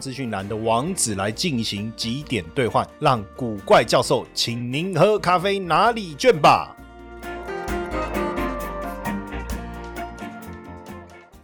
资讯栏的网址来进行几点兑换，让古怪教授请您喝咖啡哪里卷吧。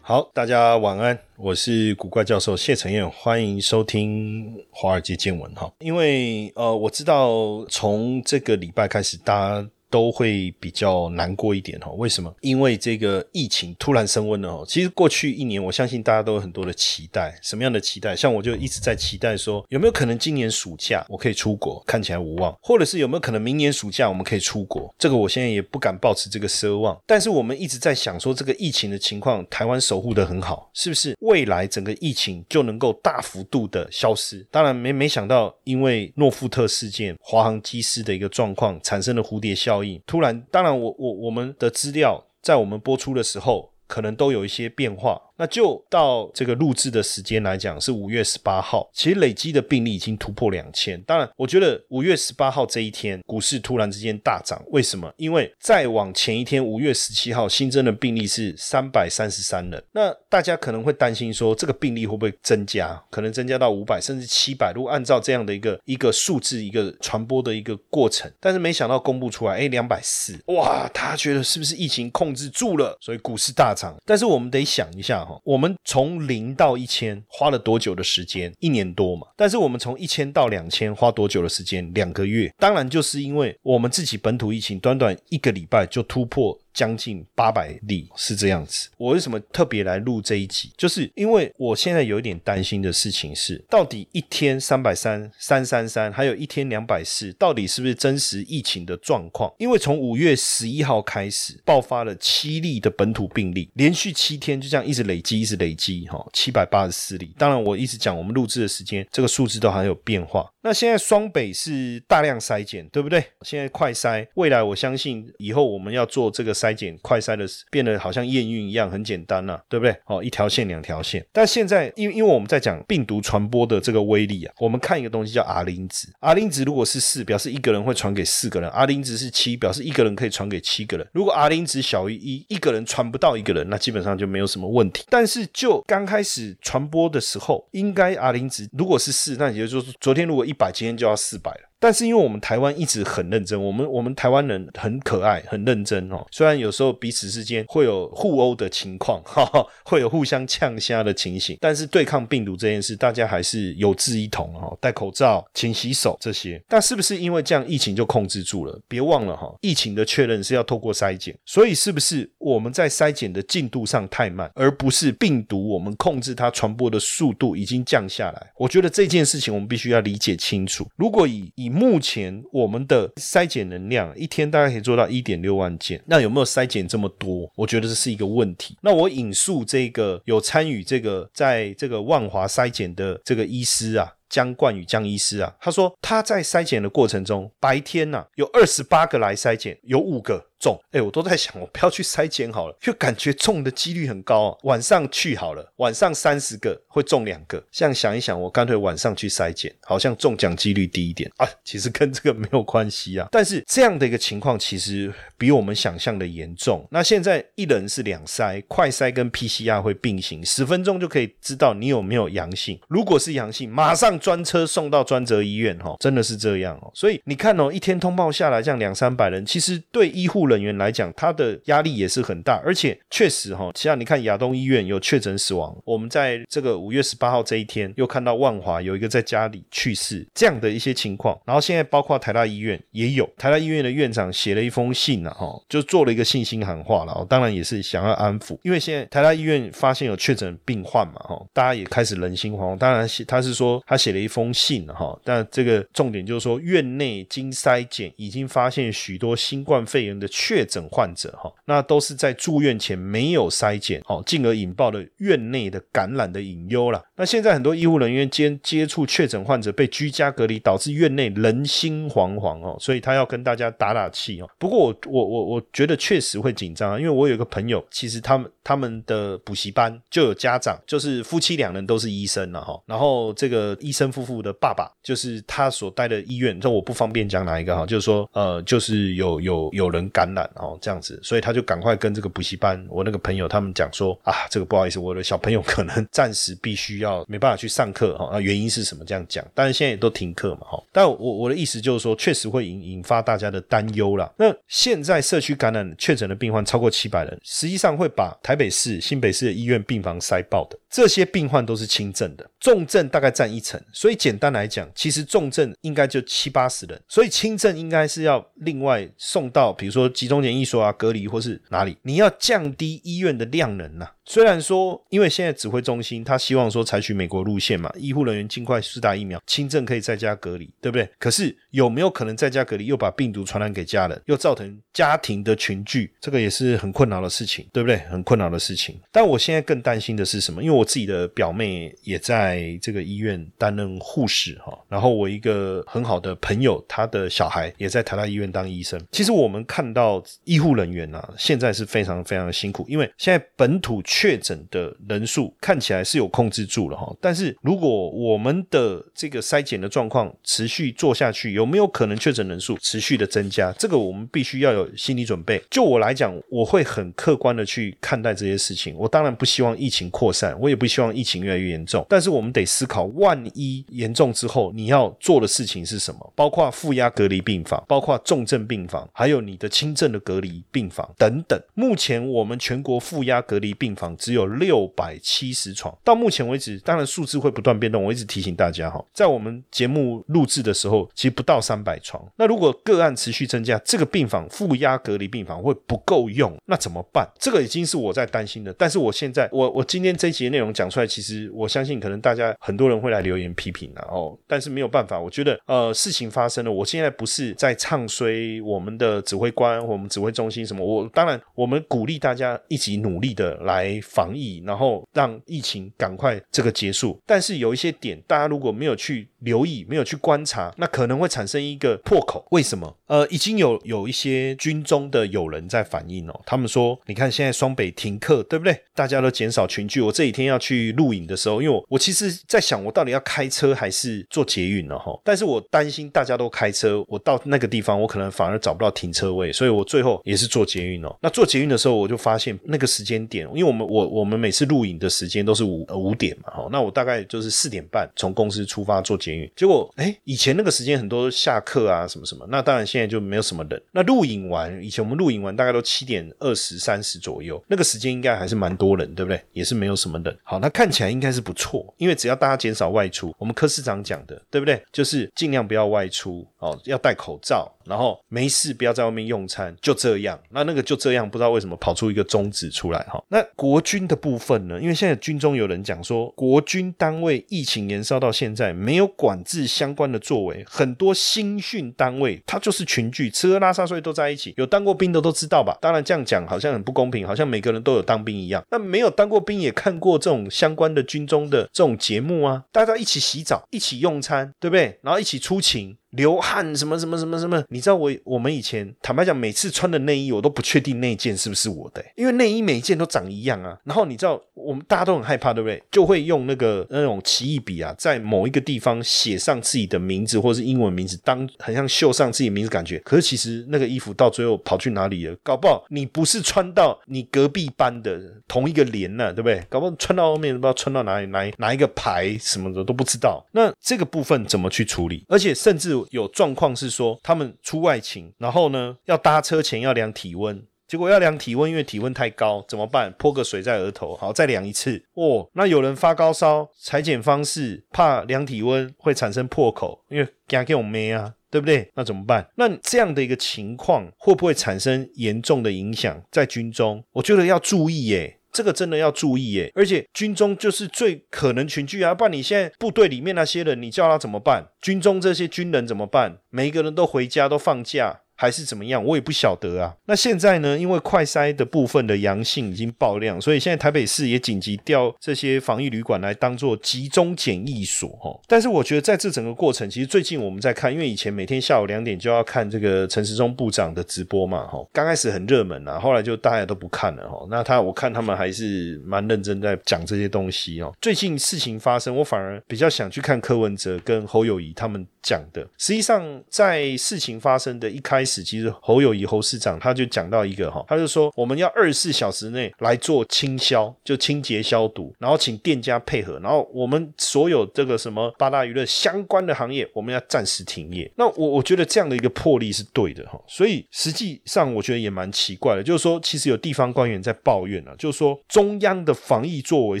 好，大家晚安，我是古怪教授谢承彦，欢迎收听华尔街见闻哈。因为呃，我知道从这个礼拜开始，大家。都会比较难过一点哈？为什么？因为这个疫情突然升温了哦。其实过去一年，我相信大家都有很多的期待。什么样的期待？像我就一直在期待说，有没有可能今年暑假我可以出国？看起来无望。或者是有没有可能明年暑假我们可以出国？这个我现在也不敢抱持这个奢望。但是我们一直在想说，这个疫情的情况，台湾守护的很好，是不是未来整个疫情就能够大幅度的消失？当然没没想到，因为诺富特事件，华航机师的一个状况产生了蝴蝶效应。突然，当然，我我我们的资料在我们播出的时候，可能都有一些变化。那就到这个录制的时间来讲，是五月十八号。其实累积的病例已经突破两千。当然，我觉得五月十八号这一天，股市突然之间大涨，为什么？因为再往前一天，五月十七号新增的病例是三百三十三人。那大家可能会担心说，这个病例会不会增加？可能增加到五百甚至七百？如果按照这样的一个一个数字、一个传播的一个过程，但是没想到公布出来，哎，两百四，哇！他觉得是不是疫情控制住了？所以股市大涨。但是我们得想一下。我们从零到一千花了多久的时间？一年多嘛。但是我们从一千到两千花多久的时间？两个月。当然，就是因为我们自己本土疫情，短短一个礼拜就突破。将近八百例是这样子。我为什么特别来录这一集？就是因为我现在有一点担心的事情是，到底一天三百三三三三，还有一天两百四，到底是不是真实疫情的状况？因为从五月十一号开始爆发了七例的本土病例，连续七天就这样一直累积，一直累积，哈，七百八十四例。当然，我一直讲我们录制的时间，这个数字都还有变化。那现在双北是大量筛检，对不对？现在快筛，未来我相信以后我们要做这个。筛检快筛的变得好像验孕一样很简单了，对不对？哦，一条线两条线。但现在，因因为我们在讲病毒传播的这个威力啊，我们看一个东西叫 R 零值。R 零值如果是四，表示一个人会传给四个人；R 零值是七，表示一个人可以传给七个人。如果 R 零值小于一，一个人传不到一个人，那基本上就没有什么问题。但是就刚开始传播的时候，应该 R 零值如果是四，那也就是说，昨天如果一百，今天就要四百了。但是因为我们台湾一直很认真，我们我们台湾人很可爱、很认真哦。虽然有时候彼此之间会有互殴的情况，哈哈，会有互相呛虾的情形，但是对抗病毒这件事，大家还是有志一同哦。戴口罩、勤洗手这些，但是不是因为这样疫情就控制住了？别忘了哈，疫情的确认是要透过筛检，所以是不是我们在筛检的进度上太慢，而不是病毒我们控制它传播的速度已经降下来？我觉得这件事情我们必须要理解清楚。如果以以目前我们的筛检能量一天大概可以做到一点六万件，那有没有筛检这么多？我觉得这是一个问题。那我引述这个有参与这个在这个万华筛检的这个医师啊，江冠宇江医师啊，他说他在筛检的过程中，白天呐有二十八个来筛检，有五个。中哎，我都在想，我不要去筛检好了，就感觉中的几率很高啊。晚上去好了，晚上三十个会中两个，这样想一想，我干脆晚上去筛检，好像中奖几率低一点啊。其实跟这个没有关系啊。但是这样的一个情况，其实比我们想象的严重。那现在一人是两筛，快筛跟 PCR 会并行，十分钟就可以知道你有没有阳性。如果是阳性，马上专车送到专责医院哈，真的是这样哦。所以你看哦，一天通报下来这样两三百人，其实对医护人。员来讲，他的压力也是很大，而且确实哈，像你看亚东医院有确诊死亡，我们在这个五月十八号这一天又看到万华有一个在家里去世这样的一些情况，然后现在包括台大医院也有，台大医院的院长写了一封信啊，哈，就做了一个信心喊话了，当然也是想要安抚，因为现在台大医院发现有确诊病患嘛，哈，大家也开始人心惶惶，当然他是说他写了一封信哈，但这个重点就是说，院内经筛检已经发现许多新冠肺炎的确诊患者哈，那都是在住院前没有筛检，哦，进而引爆了院内的感染的隐忧了。那现在很多医护人员接接触确诊患者被居家隔离，导致院内人心惶惶哦，所以他要跟大家打打气哦。不过我我我我觉得确实会紧张啊，因为我有一个朋友，其实他们他们的补习班就有家长，就是夫妻两人都是医生了哈，然后这个医生夫妇的爸爸，就是他所待的医院，这我不方便讲哪一个哈，就是说呃，就是有有有人感染哦这样子，所以他就赶快跟这个补习班我那个朋友他们讲说啊，这个不好意思，我的小朋友可能暂时必须要没办法去上课哈，啊原因是什么这样讲，但是现在也都停课嘛哈，但我我的意思就是说，确实会引引发大家的担忧了。那现在社区感染确诊的病患超过七百人，实际上会把台北市、新北市的医院病房塞爆的。这些病患都是轻症的，重症大概占一成，所以简单来讲，其实重症应该就七八十人，所以轻症应该是要另外送到，比如说集中检疫所啊、隔离或是哪里，你要降低医院的量能呐。虽然说，因为现在指挥中心他希望说采取美国路线嘛，医护人员尽快施打疫苗，轻症可以在家隔离，对不对？可是有没有可能在家隔离又把病毒传染给家人，又造成家庭的群聚？这个也是很困扰的事情，对不对？很困扰的事情。但我现在更担心的是什么？因为我自己的表妹也在这个医院担任护士哈，然后我一个很好的朋友，他的小孩也在台大医院当医生。其实我们看到医护人员啊，现在是非常非常的辛苦，因为现在本土。确诊的人数看起来是有控制住了哈，但是如果我们的这个筛检的状况持续做下去，有有没有可能确诊人数持续的增加？这个我们必须要有心理准备。就我来讲，我会很客观的去看待这些事情。我当然不希望疫情扩散，我也不希望疫情越来越严重。但是我们得思考，万一严重之后，你要做的事情是什么？包括负压隔离病房，包括重症病房，还有你的轻症的隔离病房等等。目前我们全国负压隔离病房。只有六百七十床，到目前为止，当然数字会不断变动。我一直提醒大家哈，在我们节目录制的时候，其实不到到三百床。那如果个案持续增加，这个病房负压隔离病房会不够用，那怎么办？这个已经是我在担心的。但是我现在，我我今天这一集的内容讲出来，其实我相信可能大家很多人会来留言批评然哦。但是没有办法，我觉得呃，事情发生了，我现在不是在唱衰我们的指挥官，我们指挥中心什么。我当然，我们鼓励大家一起努力的来。防疫，然后让疫情赶快这个结束。但是有一些点，大家如果没有去留意，没有去观察，那可能会产产生一个破口。为什么？呃，已经有有一些军中的友人在反映哦，他们说，你看现在双北停课，对不对？大家都减少群聚。我这几天要去录影的时候，因为我我其实在想，我到底要开车还是坐捷运呢？哈，但是我担心大家都开车，我到那个地方，我可能反而找不到停车位，所以我最后也是坐捷运哦。那坐捷运的时候，我就发现那个时间点，因为我们。我我们每次录影的时间都是五五点嘛，哈，那我大概就是四点半从公司出发做捷运，结果哎，以前那个时间很多下课啊什么什么，那当然现在就没有什么人。那录影完，以前我们录影完大概都七点二十三十左右，那个时间应该还是蛮多人，对不对？也是没有什么人。好，那看起来应该是不错，因为只要大家减少外出，我们柯市长讲的，对不对？就是尽量不要外出哦，要戴口罩。然后没事，不要在外面用餐，就这样。那那个就这样，不知道为什么跑出一个宗旨出来哈。那国军的部分呢？因为现在军中有人讲说，国军单位疫情延烧到现在，没有管制相关的作为，很多新训单位它就是群聚，吃喝拉撒睡都在一起。有当过兵的都知道吧？当然这样讲好像很不公平，好像每个人都有当兵一样。那没有当过兵也看过这种相关的军中的这种节目啊，大家一起洗澡，一起用餐，对不对？然后一起出勤。流汗什么什么什么什么？你知道我我们以前坦白讲，每次穿的内衣我都不确定那件是不是我的，因为内衣每一件都长一样啊。然后你知道我们大家都很害怕，对不对？就会用那个那种奇异笔啊，在某一个地方写上自己的名字或是英文名字，当很像绣上自己名字感觉。可是其实那个衣服到最后跑去哪里了？搞不好你不是穿到你隔壁班的同一个连呢，对不对？搞不好穿到后面不知道穿到哪里，哪哪一个牌什么的都不知道。那这个部分怎么去处理？而且甚至。有状况是说他们出外勤，然后呢要搭车前要量体温，结果要量体温，因为体温太高，怎么办？泼个水在额头，好再量一次。哦，那有人发高烧，裁剪方式怕量体温会产生破口，因为惊给我妹啊，对不对？那怎么办？那这样的一个情况会不会产生严重的影响在军中？我觉得要注意耶。这个真的要注意耶。而且军中就是最可能群聚啊，不然你现在部队里面那些人，你叫他怎么办？军中这些军人怎么办？每一个人都回家都放假。还是怎么样，我也不晓得啊。那现在呢？因为快筛的部分的阳性已经爆量，所以现在台北市也紧急调这些防疫旅馆来当做集中检疫所哈。但是我觉得在这整个过程，其实最近我们在看，因为以前每天下午两点就要看这个陈时中部长的直播嘛哈。刚开始很热门啊，后来就大家都不看了哈。那他我看他们还是蛮认真在讲这些东西哦。最近事情发生，我反而比较想去看柯文哲跟侯友谊他们讲的。实际上在事情发生的一开。始其实侯友谊侯市长他就讲到一个哈，他就说我们要二十四小时内来做清消，就清洁消毒，然后请店家配合，然后我们所有这个什么八大娱乐相关的行业，我们要暂时停业。那我我觉得这样的一个魄力是对的哈，所以实际上我觉得也蛮奇怪的，就是说其实有地方官员在抱怨啊，就是说中央的防疫作为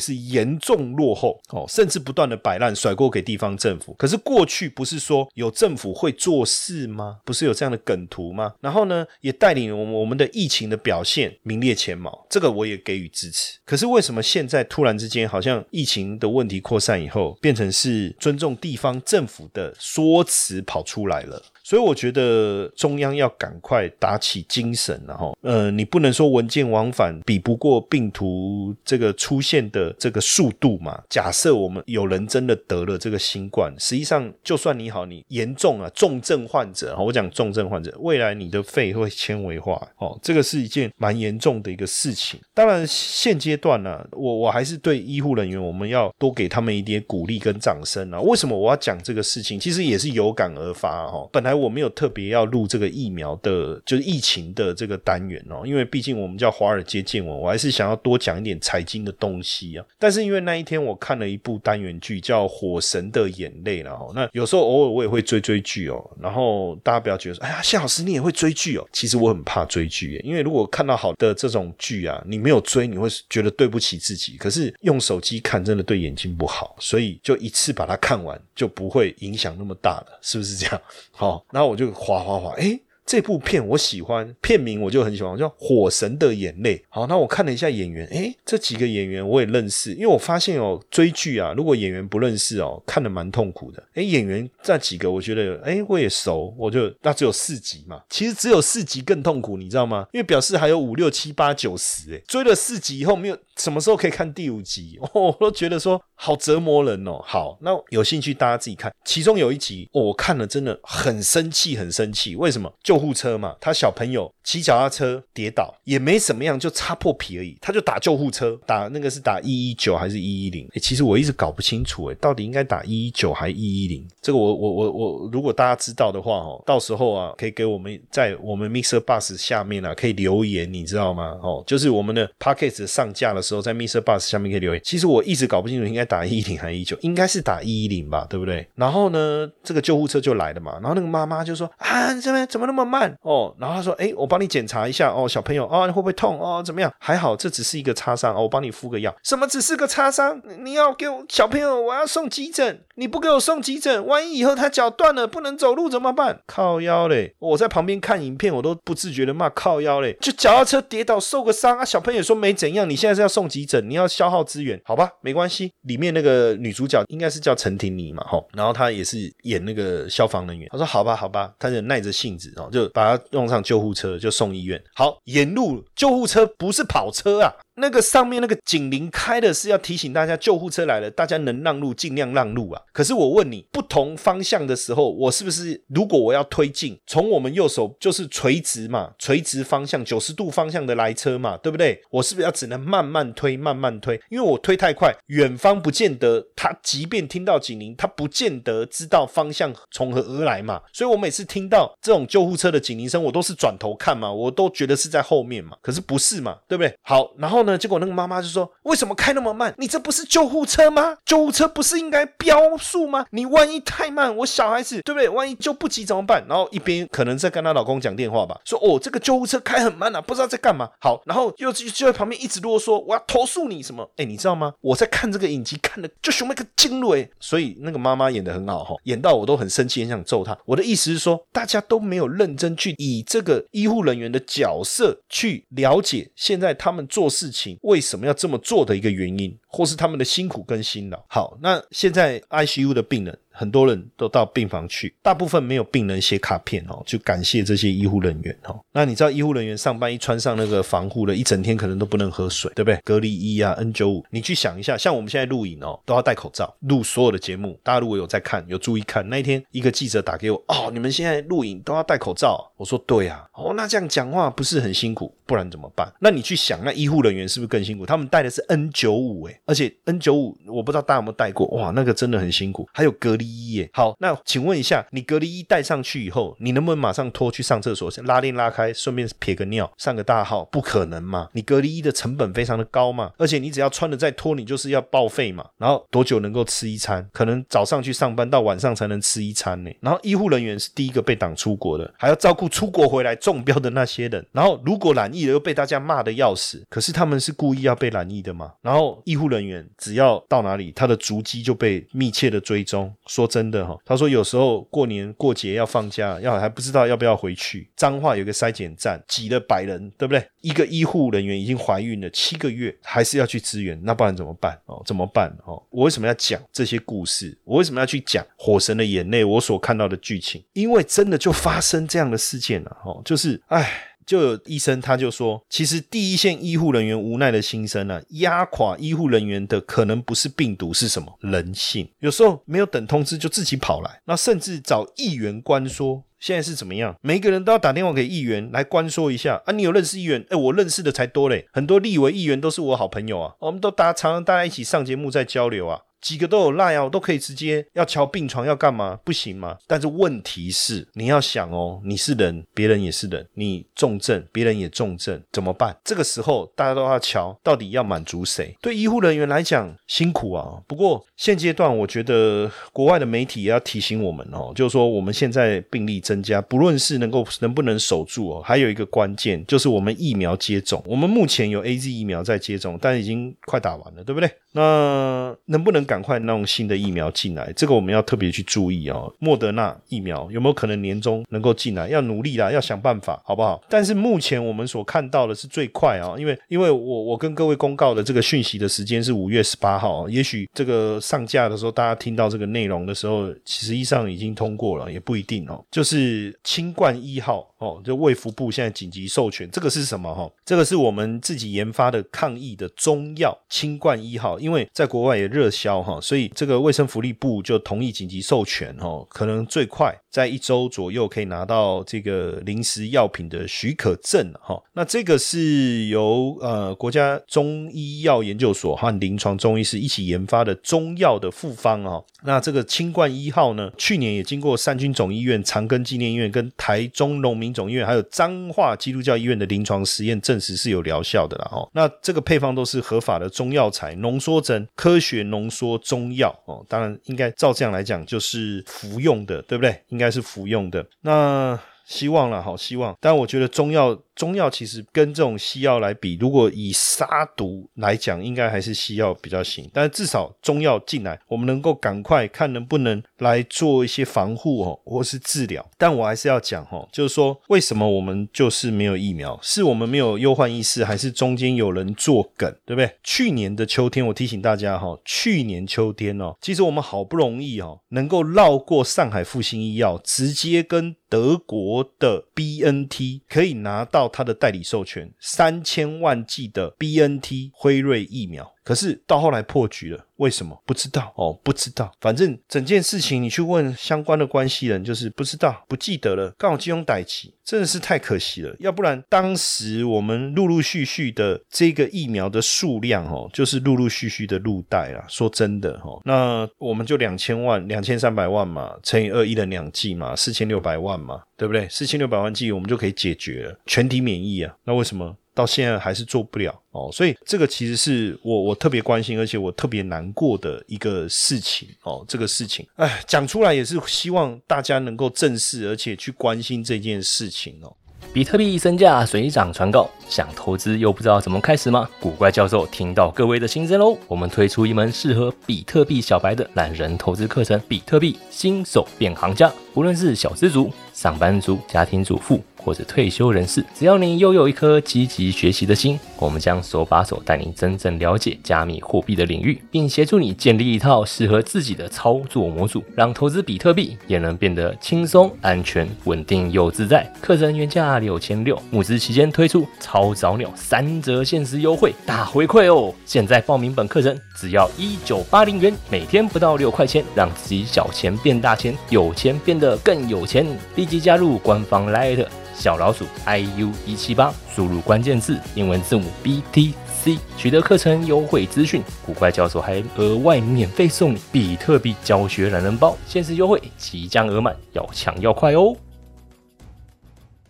是严重落后哦，甚至不断的摆烂甩锅给地方政府。可是过去不是说说有政府会做事吗？不是有这样的梗？图吗？然后呢，也带领我们我们的疫情的表现名列前茅，这个我也给予支持。可是为什么现在突然之间，好像疫情的问题扩散以后，变成是尊重地方政府的说辞跑出来了？所以我觉得中央要赶快打起精神，然后，呃，你不能说文件往返比不过病毒这个出现的这个速度嘛？假设我们有人真的得了这个新冠，实际上就算你好，你严重啊，重症患者，我讲重症患者，未来你的肺会纤维化，哦，这个是一件蛮严重的一个事情。当然，现阶段呢，我我还是对医护人员，我们要多给他们一点鼓励跟掌声啊。为什么我要讲这个事情？其实也是有感而发哈，本来。我没有特别要录这个疫苗的，就是疫情的这个单元哦，因为毕竟我们叫华尔街见闻，我还是想要多讲一点财经的东西啊。但是因为那一天我看了一部单元剧叫《火神的眼泪》然后那有时候偶尔我也会追追剧哦。然后大家不要觉得说，哎呀，谢老师你也会追剧哦。其实我很怕追剧，因为如果看到好的这种剧啊，你没有追，你会觉得对不起自己。可是用手机看真的对眼睛不好，所以就一次把它看完，就不会影响那么大了，是不是这样？好。然后我就滑滑滑，哎。这部片我喜欢，片名我就很喜欢，叫《火神的眼泪》。好，那我看了一下演员，诶，这几个演员我也认识，因为我发现哦，追剧啊，如果演员不认识哦，看的蛮痛苦的。诶，演员这几个我觉得，诶，我也熟，我就那只有四集嘛，其实只有四集更痛苦，你知道吗？因为表示还有五六七八九十，诶，追了四集以后没有，什么时候可以看第五集？哦，我都觉得说好折磨人哦。好，那有兴趣大家自己看，其中有一集我看了真的很生气，很生气，为什么？就救护车嘛，他小朋友骑脚踏车跌倒，也没怎么样，就擦破皮而已。他就打救护车，打那个是打一一九还是一一零？其实我一直搞不清楚，哎，到底应该打一一九还是一一零？这个我我我我，如果大家知道的话，哦，到时候啊，可以给我们在我们 Mr. Bus 下面啊，可以留言，你知道吗？哦，就是我们的 Packets 上架的时候，在 Mr. Bus 下面可以留言。其实我一直搞不清楚，应该打一一零还是一九？应该是打一一零吧，对不对？然后呢，这个救护车就来了嘛，然后那个妈妈就说啊，这边怎么那么？慢哦，然后他说：“哎，我帮你检查一下哦，小朋友哦，你会不会痛哦？怎么样？还好，这只是一个擦伤哦，我帮你敷个药。什么只是个擦伤？你要给我小朋友，我要送急诊，你不给我送急诊，万一以后他脚断了不能走路怎么办？靠腰嘞！我在旁边看影片，我都不自觉的骂靠腰嘞。就脚踏车跌倒受个伤啊，小朋友说没怎样，你现在是要送急诊，你要消耗资源，好吧？没关系。里面那个女主角应该是叫陈婷妮嘛，吼，然后她也是演那个消防人员。她说好吧，好吧，他就耐着性子哦。”就把他用上救护车，就送医院。好，沿路救护车不是跑车啊。那个上面那个警铃开的是要提醒大家救护车来了，大家能让路尽量让路啊。可是我问你，不同方向的时候，我是不是如果我要推进，从我们右手就是垂直嘛，垂直方向九十度方向的来车嘛，对不对？我是不是要只能慢慢推，慢慢推？因为我推太快，远方不见得他即便听到警铃，他不见得知道方向从何而来嘛。所以我每次听到这种救护车的警铃声，我都是转头看嘛，我都觉得是在后面嘛。可是不是嘛，对不对？好，然后。呢？结果那个妈妈就说：“为什么开那么慢？你这不是救护车吗？救护车不是应该标速吗？你万一太慢，我小孩子对不对？万一救不急怎么办？”然后一边可能在跟她老公讲电话吧，说：“哦，这个救护车开很慢啊，不知道在干嘛。”好，然后又就在旁边一直啰嗦：“我要投诉你什么？”哎，你知道吗？我在看这个影集，看的就熊那个惊了哎。所以那个妈妈演的很好哈，演到我都很生气，很想揍她。我的意思是说，大家都没有认真去以这个医护人员的角色去了解现在他们做事。情为什么要这么做的一个原因，或是他们的辛苦跟辛劳。好，那现在 ICU 的病人。很多人都到病房去，大部分没有病人写卡片哦，就感谢这些医护人员哦。那你知道医护人员上班一穿上那个防护的，一整天可能都不能喝水，对不对？隔离衣啊，N 九五，你去想一下，像我们现在录影哦，都要戴口罩录所有的节目。大家如果有在看，有注意看，那一天一个记者打给我，哦，你们现在录影都要戴口罩。我说对啊，哦，那这样讲话不是很辛苦，不然怎么办？那你去想，那医护人员是不是更辛苦？他们戴的是 N 九五，哎，而且 N 九五我不知道大家有没有戴过，哇，那个真的很辛苦，还有隔离衣，耶。好。那请问一下，你隔离衣戴上去以后，你能不能马上脱去上厕所，拉链拉开，顺便撇个尿，上个大号？不可能嘛！你隔离衣的成本非常的高嘛，而且你只要穿了再脱，你就是要报废嘛。然后多久能够吃一餐？可能早上去上班到晚上才能吃一餐呢。然后医护人员是第一个被挡出国的，还要照顾出国回来中标的那些人。然后如果染疫了又被大家骂的要死，可是他们是故意要被染疫的吗？然后医护人人员只要到哪里，他的足迹就被密切的追踪。说真的哈。他说：“有时候过年过节要放假，要还不知道要不要回去。彰化有个筛检站，挤了百人，对不对？一个医护人员已经怀孕了七个月，还是要去支援，那不然怎么办？哦，怎么办？哦，我为什么要讲这些故事？我为什么要去讲《火神的眼泪》？我所看到的剧情，因为真的就发生这样的事件了。哦，就是，唉。”就有医生他就说，其实第一线医护人员无奈的心声呢，压垮医护人员的可能不是病毒，是什么？人性。有时候没有等通知就自己跑来，那甚至找议员关说，现在是怎么样？每一个人都要打电话给议员来关说一下啊，你有认识议员？哎，我认识的才多嘞，很多立委议员都是我好朋友啊，我们都大常常大家一起上节目在交流啊。几个都有赖啊，我都可以直接要敲病床要干嘛？不行吗？但是问题是你要想哦，你是人，别人也是人，你重症，别人也重症，怎么办？这个时候大家都要瞧，到底要满足谁？对医护人员来讲辛苦啊。不过现阶段我觉得国外的媒体也要提醒我们哦，就是说我们现在病例增加，不论是能够能不能守住哦，还有一个关键就是我们疫苗接种。我们目前有 A Z 疫苗在接种，但已经快打完了，对不对？那能不能赶？赶快弄新的疫苗进来，这个我们要特别去注意哦。莫德纳疫苗有没有可能年终能够进来？要努力啦，要想办法，好不好？但是目前我们所看到的是最快啊，因为因为我我跟各位公告的这个讯息的时间是五月十八号，也许这个上架的时候，大家听到这个内容的时候，实际上已经通过了，也不一定哦。就是清冠一号哦，就卫福部现在紧急授权，这个是什么哈？这个是我们自己研发的抗疫的中药清冠一号，因为在国外也热销。哈，所以这个卫生福利部就同意紧急授权，哈，可能最快在一周左右可以拿到这个临时药品的许可证，哈。那这个是由呃国家中医药研究所和临床中医师一起研发的中药的复方啊。那这个清冠一号呢，去年也经过三军总医院、长庚纪念医院、跟台中农民总医院，还有彰化基督教医院的临床实验证实是有疗效的了，哈。那这个配方都是合法的中药材，浓缩针科学浓缩。中药哦，当然应该照这样来讲，就是服用的，对不对？应该是服用的。那希望了，好希望。但我觉得中药。中药其实跟这种西药来比，如果以杀毒来讲，应该还是西药比较行。但至少中药进来，我们能够赶快看能不能来做一些防护哦，或是治疗。但我还是要讲哈，就是说为什么我们就是没有疫苗？是我们没有忧患意识，还是中间有人作梗，对不对？去年的秋天，我提醒大家哈，去年秋天哦，其实我们好不容易哦，能够绕过上海复兴医药，直接跟德国的 B N T 可以拿到。它的代理授权三千万剂的 B N T 辉瑞疫苗。可是到后来破局了，为什么不知道哦？不知道，反正整件事情你去问相关的关系人，就是不知道、不记得了。刚好金融逮起，真的是太可惜了。要不然当时我们陆陆续续的这个疫苗的数量哦，就是陆陆续续的入袋了。说真的哈，那我们就两千万、两千三百万嘛，乘以二，一人两剂嘛，四千六百万嘛，对不对？四千六百万剂我们就可以解决了，全体免疫啊。那为什么？到现在还是做不了哦，所以这个其实是我我特别关心，而且我特别难过的一个事情哦。这个事情，哎，讲出来也是希望大家能够正视，而且去关心这件事情哦。比特币身价水涨船高，想投资又不知道怎么开始吗？古怪教授听到各位的心声喽，我们推出一门适合比特币小白的懒人投资课程——比特币新手变行家。无论是小资族、上班族、家庭主妇。或者退休人士，只要你拥有一颗积极学习的心，我们将手把手带你真正了解加密货币的领域，并协助你建立一套适合自己的操作模组，让投资比特币也能变得轻松、安全、稳定又自在。课程原价六千六，募资期间推出超早鸟三折限时优惠，大回馈哦！现在报名本课程只要一九八零元，每天不到六块钱，让自己小钱变大钱，有钱变得更有钱。立即加入官方 Light 小老鼠 iu 一七八，输入关键字英文字母 BTC，取得课程优惠资讯。古怪教授还额外免费送你比特币教学懒人包，限时优惠即将额满，要抢要快哦！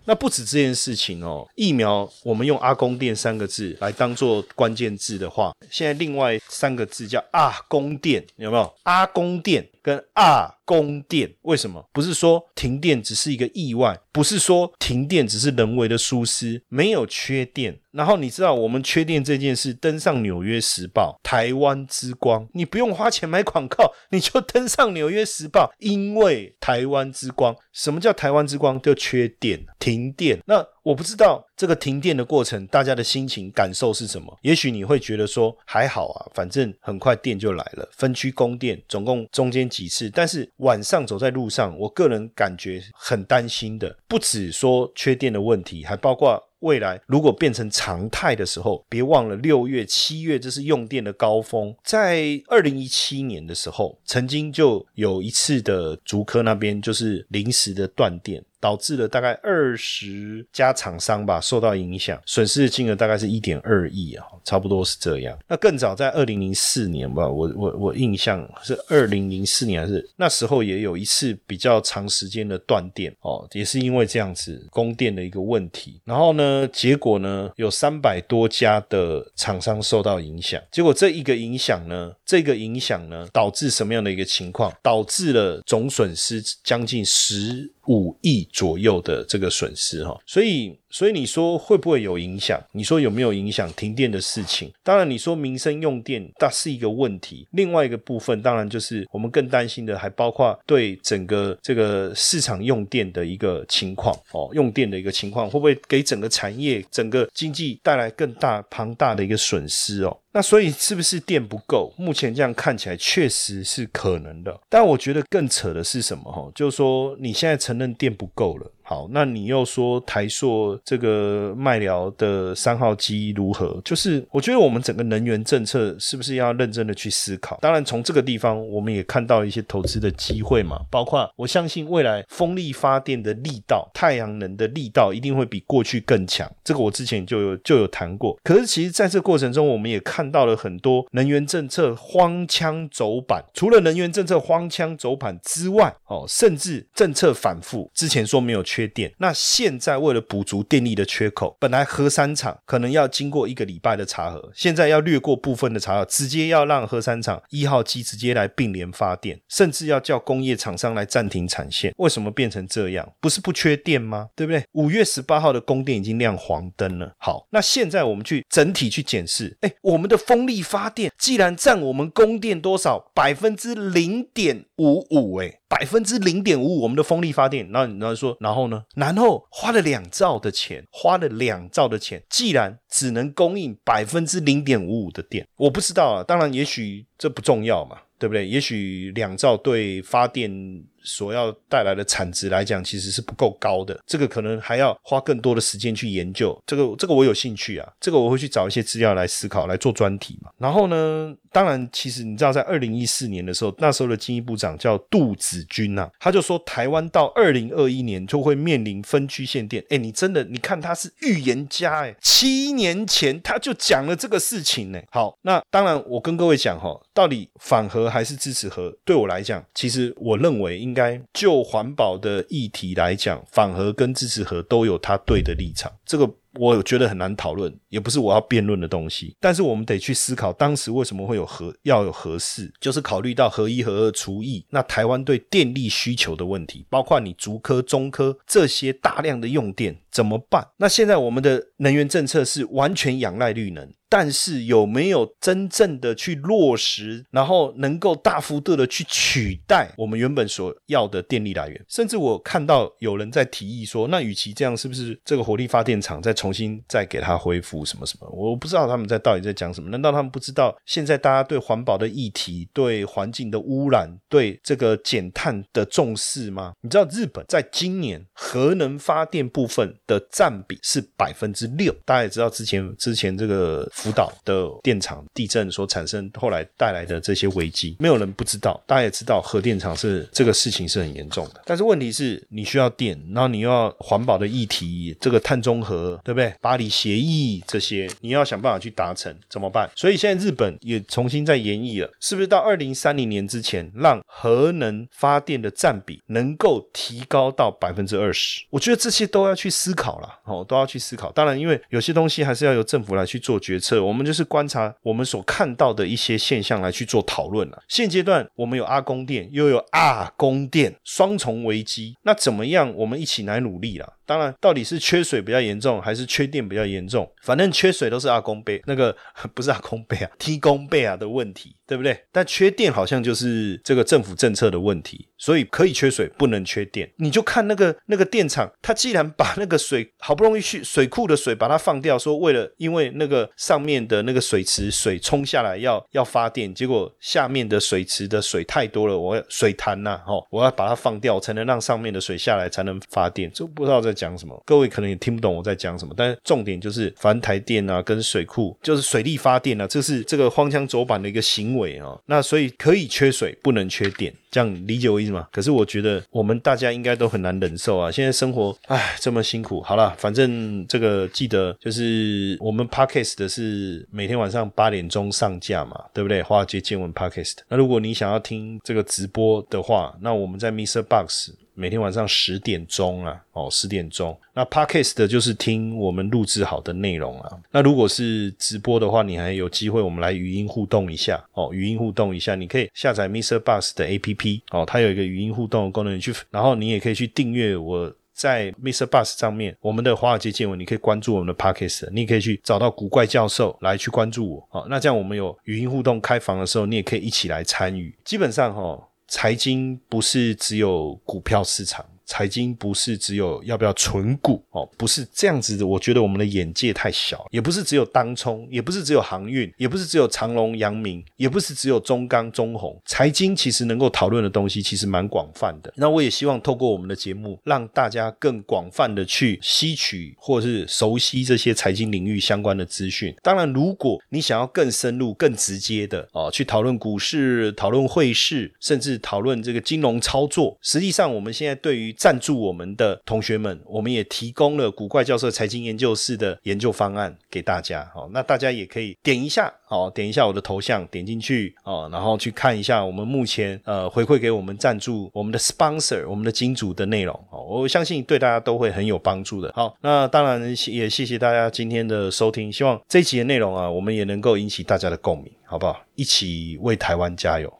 那不止这件事情哦，疫苗我们用阿公殿三个字来当做关键字的话，现在另外三个字叫阿公殿，有没有？阿公殿跟阿公殿，为什么？不是说停电只是一个意外，不是说停电只是人为的疏失，没有缺电。然后你知道我们缺电这件事登上《纽约时报》台湾之光，你不用花钱买广告，你就登上《纽约时报》，因为台湾之光。什么叫台湾之光？就缺电，停电。那我不知道这个停电的过程，大家的心情感受是什么？也许你会觉得说还好啊，反正很快电就来了。分区供电，总共中间几次，但是晚上走在路上，我个人感觉很担心的，不止说缺电的问题，还包括。未来如果变成常态的时候，别忘了六月、七月这是用电的高峰。在二零一七年的时候，曾经就有一次的竹科那边就是临时的断电。导致了大概二十家厂商吧受到影响，损失的金额大概是一点二亿啊，差不多是这样。那更早在二零零四年吧，我我我印象是二零零四年还是那时候也有一次比较长时间的断电哦，也是因为这样子供电的一个问题。然后呢，结果呢有三百多家的厂商受到影响。结果这一个影响呢，这个影响呢导致什么样的一个情况？导致了总损失将近十。五亿左右的这个损失哈，所以所以你说会不会有影响？你说有没有影响停电的事情？当然，你说民生用电那是一个问题。另外一个部分，当然就是我们更担心的，还包括对整个这个市场用电的一个情况哦，用电的一个情况会不会给整个产业、整个经济带来更大庞大的一个损失哦？那所以是不是电不够？目前这样看起来确实是可能的。但我觉得更扯的是什么？哈，就是说你现在承认电不够了。好，那你又说台塑这个卖疗的三号机如何？就是我觉得我们整个能源政策是不是要认真的去思考？当然，从这个地方我们也看到一些投资的机会嘛，包括我相信未来风力发电的力道、太阳能的力道一定会比过去更强。这个我之前就有就有谈过。可是其实在这过程中，我们也看到了很多能源政策荒腔走板。除了能源政策荒腔走板之外，哦，甚至政策反复。之前说没有去。缺电，那现在为了补足电力的缺口，本来核三厂可能要经过一个礼拜的查核，现在要略过部分的查核，直接要让核三厂一号机直接来并联发电，甚至要叫工业厂商来暂停产线。为什么变成这样？不是不缺电吗？对不对？五月十八号的供电已经亮黄灯了。好，那现在我们去整体去检视，哎，我们的风力发电既然占我们供电多少百分之零点五五，哎。百分之零点五五，我们的风力发电，然后然后说，然后呢？然后花了两兆的钱，花了两兆的钱，既然只能供应百分之零点五五的电，我不知道啊。当然，也许这不重要嘛，对不对？也许两兆对发电。所要带来的产值来讲，其实是不够高的。这个可能还要花更多的时间去研究。这个，这个我有兴趣啊。这个我会去找一些资料来思考，来做专题嘛。然后呢，当然，其实你知道，在二零一四年的时候，那时候的经济部长叫杜子君呐，他就说台湾到二零二一年就会面临分区限电。哎，你真的，你看他是预言家哎，七年前他就讲了这个事情呢。好，那当然，我跟各位讲哈，到底反核还是支持核？对我来讲，其实我认为应。该就环保的议题来讲，反核跟支持核都有它对的立场，这个我觉得很难讨论，也不是我要辩论的东西。但是我们得去思考，当时为什么会有核要有核四，就是考虑到核一、核二除役，那台湾对电力需求的问题，包括你竹科、中科这些大量的用电怎么办？那现在我们的能源政策是完全仰赖绿能。但是有没有真正的去落实，然后能够大幅度的去取代我们原本所要的电力来源？甚至我看到有人在提议说，那与其这样，是不是这个火力发电厂在重新再给它恢复什么什么？我不知道他们在到底在讲什么？难道他们不知道现在大家对环保的议题、对环境的污染、对这个减碳的重视吗？你知道日本在今年核能发电部分的占比是百分之六，大家也知道之前之前这个。福岛的电厂地震所产生，后来带来的这些危机，没有人不知道。大家也知道，核电厂是这个事情是很严重的。但是问题是，你需要电，然后你要环保的议题，这个碳中和，对对不对？巴黎协议这些，你要想办法去达成，怎么办？所以现在日本也重新在研议了，是不是到二零三零年之前，让核能发电的占比能够提高到百分之二十？我觉得这些都要去思考了，哦，都要去思考。当然，因为有些东西还是要由政府来去做决策。我们就是观察我们所看到的一些现象来去做讨论了。现阶段我们有阿公电，又有阿公电，双重危机，那怎么样？我们一起来努力了。当然，到底是缺水比较严重，还是缺电比较严重？反正缺水都是阿公背，那个 不是阿公背啊，踢公背啊的问题，对不对？但缺电好像就是这个政府政策的问题，所以可以缺水，不能缺电。你就看那个那个电厂，它既然把那个水好不容易去水库的水把它放掉，说为了因为那个上面的那个水池水冲下来要要发电，结果下面的水池的水太多了，我要水潭呐，哦，我要把它放掉，才能让上面的水下来，才能发电。这不知道在。讲什么？各位可能也听不懂我在讲什么，但是重点就是凡台电啊，跟水库就是水力发电啊，这是这个荒腔走板的一个行为啊。那所以可以缺水，不能缺电，这样理解我意思吗？可是我觉得我们大家应该都很难忍受啊。现在生活唉这么辛苦，好了，反正这个记得就是我们 podcast 的是每天晚上八点钟上架嘛，对不对？华尔街见闻 podcast。那如果你想要听这个直播的话，那我们在 Mr. Box。每天晚上十点钟啊，哦，十点钟。那 podcast 就是听我们录制好的内容啊。那如果是直播的话，你还有机会，我们来语音互动一下哦，语音互动一下。你可以下载 Mister Bus 的 APP 哦，它有一个语音互动的功能，去，然后你也可以去订阅我在 Mister Bus 上面我们的华尔街见闻，你可以关注我们的 podcast，你也可以去找到古怪教授来去关注我。哦，那这样我们有语音互动开房的时候，你也可以一起来参与。基本上哈。财经不是只有股票市场。财经不是只有要不要存股哦，不是这样子的。我觉得我们的眼界太小，也不是只有当冲，也不是只有航运，也不是只有长隆、阳明，也不是只有中钢、中红。财经其实能够讨论的东西其实蛮广泛的。那我也希望透过我们的节目，让大家更广泛的去吸取或是熟悉这些财经领域相关的资讯。当然，如果你想要更深入、更直接的哦，去讨论股市、讨论汇市，甚至讨论这个金融操作，实际上我们现在对于赞助我们的同学们，我们也提供了古怪教授财经研究室的研究方案给大家。好，那大家也可以点一下，哦，点一下我的头像，点进去，哦，然后去看一下我们目前呃回馈给我们赞助我们的 sponsor 我们的金主的内容。哦，我相信对大家都会很有帮助的。好，那当然也谢谢大家今天的收听，希望这一集的内容啊，我们也能够引起大家的共鸣，好不好？一起为台湾加油。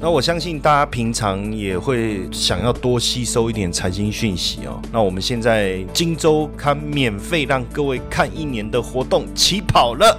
那我相信大家平常也会想要多吸收一点财经讯息哦。那我们现在金周刊免费让各位看一年的活动起跑了